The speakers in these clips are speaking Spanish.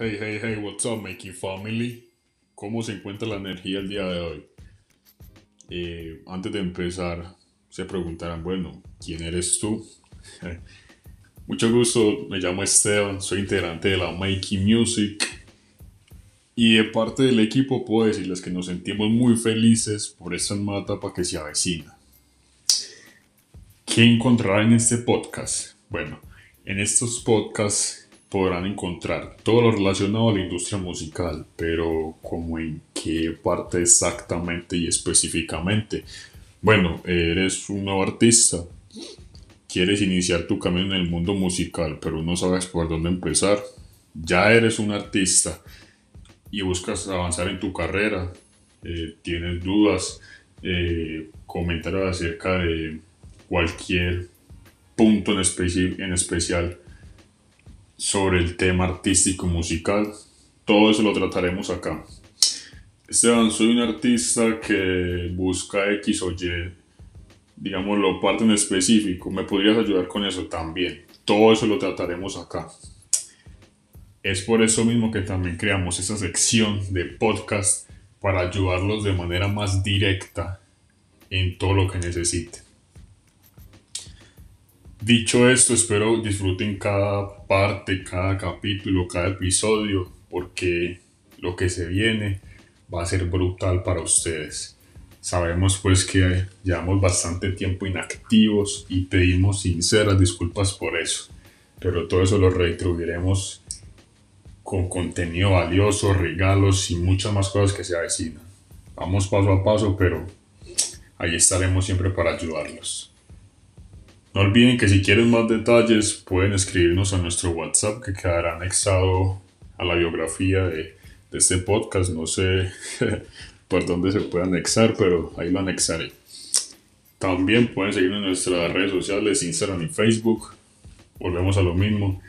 Hey, hey, hey, what's up, Makey Family? ¿Cómo se encuentra la energía el día de hoy? Eh, antes de empezar, se preguntarán, bueno, ¿quién eres tú? Mucho gusto, me llamo Esteban, soy integrante de la Makey Music y de parte del equipo puedo decirles que nos sentimos muy felices por esta nueva etapa que se avecina. ¿Qué encontrarán en este podcast? Bueno, en estos podcasts podrán encontrar todo lo relacionado a la industria musical, pero como en qué parte exactamente y específicamente. Bueno, eres un nuevo artista, quieres iniciar tu camino en el mundo musical, pero no sabes por dónde empezar. Ya eres un artista y buscas avanzar en tu carrera, eh, tienes dudas, eh, comentarios acerca de cualquier punto en, en especial sobre el tema artístico musical. Todo eso lo trataremos acá. Esteban, soy un artista que busca X o Y, digámoslo, parte en específico. ¿Me podrías ayudar con eso también? Todo eso lo trataremos acá. Es por eso mismo que también creamos esa sección de podcast para ayudarlos de manera más directa en todo lo que necesiten. Dicho esto, espero disfruten cada parte, cada capítulo, cada episodio, porque lo que se viene va a ser brutal para ustedes. Sabemos pues que llevamos bastante tiempo inactivos y pedimos sinceras disculpas por eso, pero todo eso lo retribuiremos con contenido valioso, regalos y muchas más cosas que se avecinan. Vamos paso a paso, pero ahí estaremos siempre para ayudarlos. No olviden que si quieren más detalles pueden escribirnos a nuestro WhatsApp que quedará anexado a la biografía de, este podcast. No sé por dónde se puede anexar, pero ahí lo anexaré. También pueden seguirnos en nuestras redes sociales, Instagram y Facebook. Volvemos a lo mismo.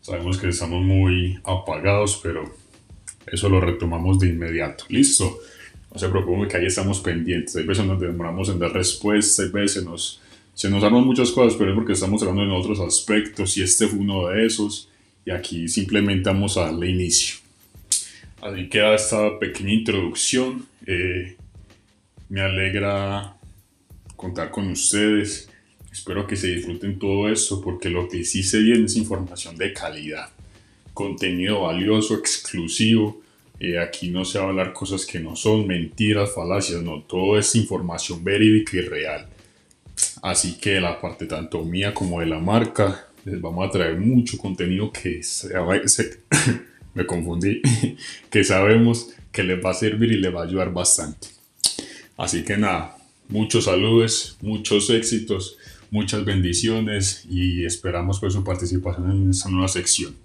Sabemos que estamos muy apagados, pero eso lo retomamos de inmediato. Listo. No se preocupen que ahí estamos pendientes. Hay veces nos demoramos en dar respuesta, hay veces nos se nos arman muchas cosas, pero es porque estamos hablando en otros aspectos y este fue uno de esos. Y aquí simplemente vamos a darle inicio. Así queda esta pequeña introducción. Eh, me alegra contar con ustedes. Espero que se disfruten todo esto porque lo que sí se viene es información de calidad. Contenido valioso, exclusivo. Eh, aquí no se va a hablar cosas que no son mentiras, falacias, no. Todo es información verídica y real. Así que la parte tanto mía como de la marca, les vamos a traer mucho contenido que me confundí, que sabemos que les va a servir y les va a ayudar bastante. Así que nada, muchos saludos, muchos éxitos, muchas bendiciones y esperamos por su participación en esta nueva sección.